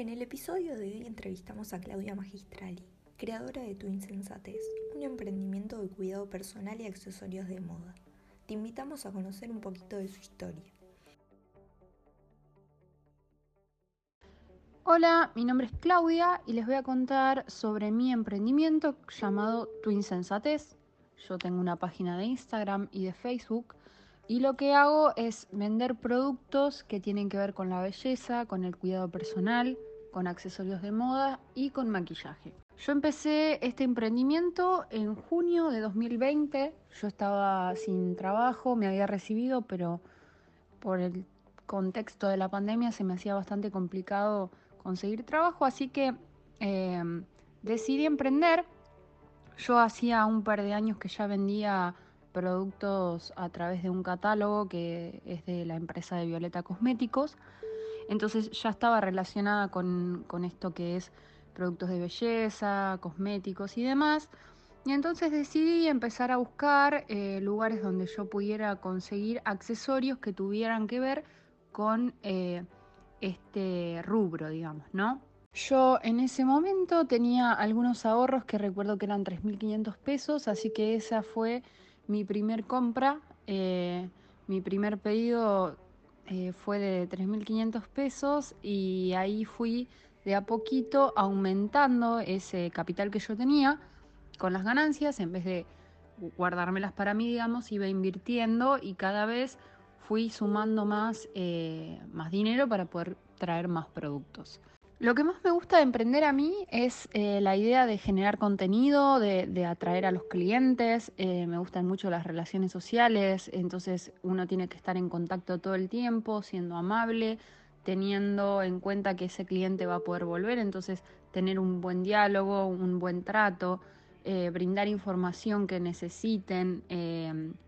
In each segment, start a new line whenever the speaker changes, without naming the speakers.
En el episodio de hoy entrevistamos a Claudia Magistrali, creadora de Tu Insensatez, un emprendimiento de cuidado personal y accesorios de moda. Te invitamos a conocer un poquito de su historia.
Hola, mi nombre es Claudia y les voy a contar sobre mi emprendimiento llamado Tu Insensatez. Yo tengo una página de Instagram y de Facebook y lo que hago es vender productos que tienen que ver con la belleza, con el cuidado personal, con accesorios de moda y con maquillaje. Yo empecé este emprendimiento en junio de 2020. Yo estaba sin trabajo, me había recibido, pero por el contexto de la pandemia se me hacía bastante complicado conseguir trabajo, así que em, decidí emprender. Yo hacía un par de años que ya vendía productos a través de un catálogo que es de la empresa de Violeta Cosméticos. Entonces ya estaba relacionada con, esto que es productos de belleza, cosméticos y demás. Y entonces decidí empezar a buscar eh, lugares donde yo pudiera conseguir accesorios que tuvieran que ver con eh, este rubro, digamos, ¿no? Yo en ese momento tenía algunos ahorros que recuerdo que eran 3.500 pesos, así que esa fue mi primer compra. Eh, mi primer pedido eh, fue de 3.500 pesos y ahí fui de a poquito aumentando ese capital que yo tenía con las ganancias, en vez de guardármelas para mí, digamos, iba invirtiendo y cada vez fui sumando más, eh, más dinero para poder traer más productos. Lo que más me gusta de emprender a mí es eh, la idea de generar contenido, de, atraer a los clientes. Eh, me gustan mucho las relaciones sociales, entonces uno tiene que estar en contacto todo el tiempo, siendo amable, teniendo en cuenta que ese cliente va a poder volver, entonces tener un buen diálogo, un buen trato, brindar información que necesiten,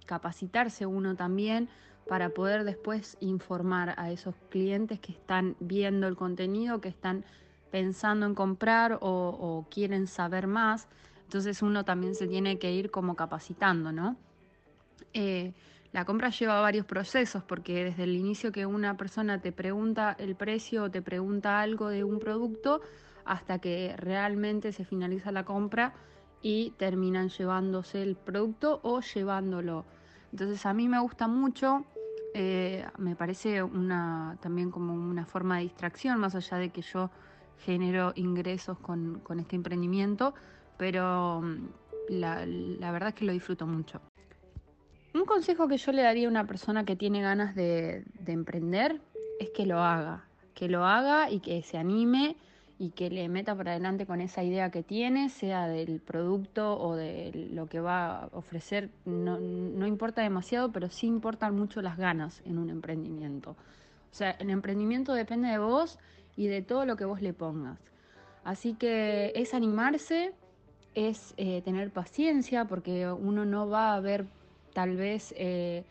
capacitarse uno también para poder después informar a esos clientes que están viendo el contenido, que están pensando en comprar o, quieren saber más. Entonces uno también se tiene que ir como capacitando, ¿no? Eh, la compra lleva varios procesos porque desde el inicio que una persona te pregunta el precio o te pregunta algo de un producto hasta que realmente se finaliza la compra y terminan llevándose el producto o llevándolo. Entonces a mí me gusta mucho eh, me parece una también como una forma de distracción, más allá de que yo genero ingresos con, este emprendimiento, pero mm, la, verdad es que lo disfruto mucho. Un consejo que yo le daría a una persona que tiene ganas de emprender es que lo haga, que lo haga y que se anime y que le meta por adelante con esa idea que tiene, sea del producto o de lo que va a ofrecer, no, no importa demasiado, pero sí importan mucho las ganas en un emprendimiento. O sea, el emprendimiento depende de vos y de todo lo que vos le pongas. Así que es animarse, es eh, tener paciencia, porque uno no va a ver tal vez... Eh,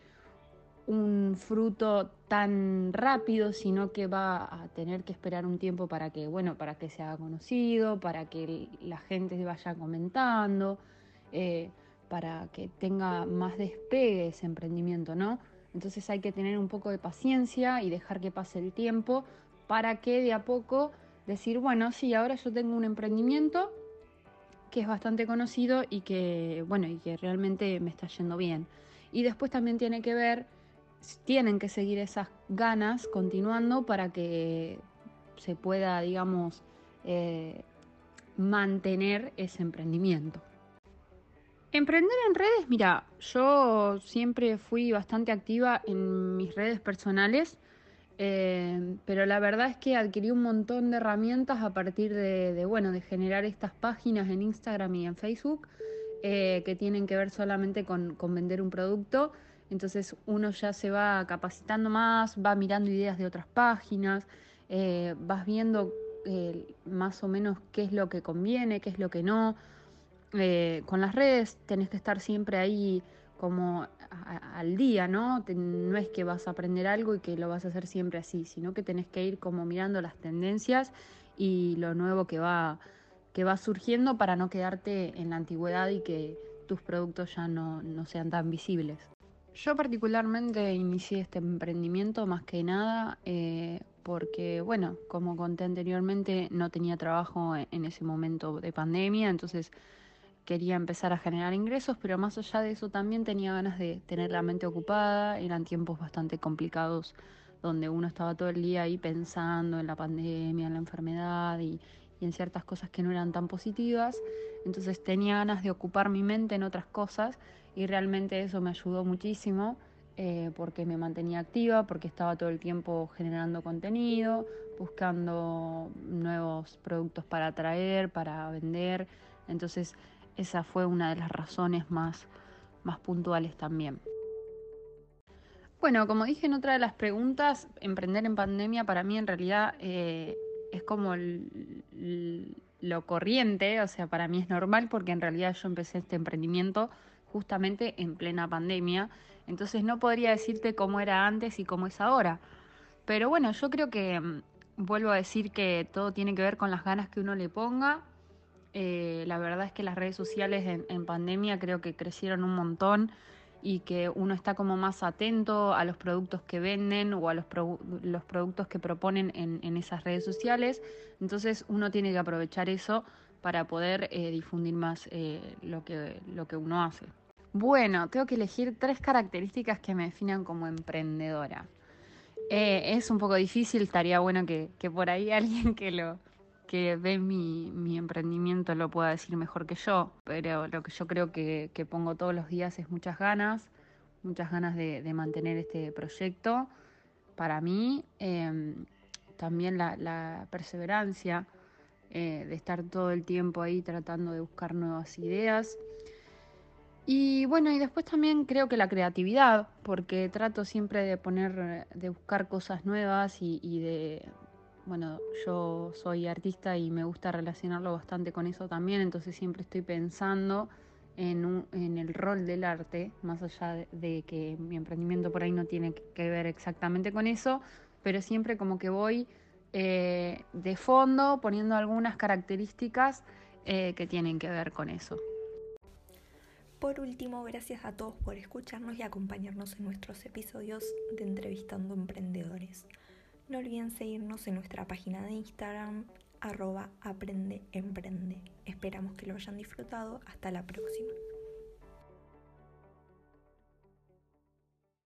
un fruto tan rápido, sino que va a tener que esperar un tiempo para que, bueno, para que se haga conocido, para que la gente vaya comentando, eh, para que tenga más despegue ese emprendimiento, ¿no? Entonces hay que tener un poco de paciencia y dejar que pase el tiempo para que de a poco decir, bueno, sí, ahora yo tengo un emprendimiento que es bastante conocido y que, bueno, y que realmente me está yendo bien. Y después también tiene que ver tienen que seguir esas ganas continuando para que se pueda, digamos, eh, mantener ese emprendimiento. Emprender en redes, mira, yo siempre fui bastante activa en mis redes personales, eh, pero la verdad es que adquirí un montón de herramientas a partir de, bueno, de generar estas páginas en Instagram y en Facebook eh, que tienen que ver solamente con vender un producto entonces uno ya se va capacitando más, va mirando ideas de otras páginas, eh, vas viendo eh, más o menos qué es lo que conviene, qué es lo que no. Eh, con las redes tenés que estar siempre ahí como al día, ¿no? no es que vas a aprender algo y que lo vas a hacer siempre así, sino que tenés que ir como mirando las tendencias y lo nuevo que va, que va surgiendo para no quedarte en la antigüedad y que tus productos ya no sean tan visibles. Yo particularmente inicié este emprendimiento más que nada eh, porque, bueno, como conté anteriormente, no tenía trabajo en ese momento de pandemia, entonces quería empezar a generar ingresos, pero más allá de eso también tenía ganas de tener la mente ocupada, eran tiempos bastante complicados donde uno estaba todo el día ahí pensando en la pandemia, en la enfermedad y, en ciertas cosas que no eran tan positivas, entonces tenía ganas de ocupar mi mente en otras cosas y realmente eso me ayudó muchísimo. Eh, porque me mantenía activa, porque estaba todo el tiempo generando contenido, buscando nuevos productos para traer, para vender. Entonces esa fue una de las razones más, más puntuales también. Bueno, como dije en otra de las preguntas, emprender en pandemia para mí en realidad eh, es como lo corriente, o sea, para mí es normal porque en realidad yo empecé este emprendimiento justamente en plena pandemia, entonces no podría decirte cómo era antes y cómo es ahora. Pero bueno, yo creo que mm, vuelvo a decir que todo tiene que ver con las ganas que uno le ponga eh, la verdad es que las redes sociales en, pandemia creo que crecieron un montón y que uno está como más atento a los productos que venden o a los, los productos que proponen en, esas redes sociales. Entonces uno tiene que aprovechar eso para poder eh, difundir más eh, lo, que, lo que uno hace. Bueno, tengo que elegir tres características que me definan como emprendedora. es un poco difícil, estaría bueno que por ahí alguien que lo, que ve mi, mi, emprendimiento lo pueda decir mejor que yo, pero lo que yo creo que, pongo todos los días es muchas ganas, muchas ganas de, mantener este proyecto para mí, em, también la, perseverancia eh, de estar todo el tiempo ahí tratando de buscar nuevas ideas. Y bueno, y después también creo que la creatividad, porque trato siempre de poner, de buscar cosas nuevas y de, bueno, yo soy artista y me gusta relacionarlo bastante con eso también, entonces siempre estoy pensando en, en el rol del arte, más allá de, que mi emprendimiento por ahí no tiene que ver exactamente con eso, pero siempre como que voy eh, de fondo poniendo algunas características eh, que tienen que ver con eso.
Por último, gracias a todos por escucharnos y acompañarnos en nuestros episodios de Entrevistando Emprendedores. No olviden seguirnos en nuestra página de Instagram, arroba aprende emprende. Esperamos que lo hayan disfrutado. Hasta la próxima.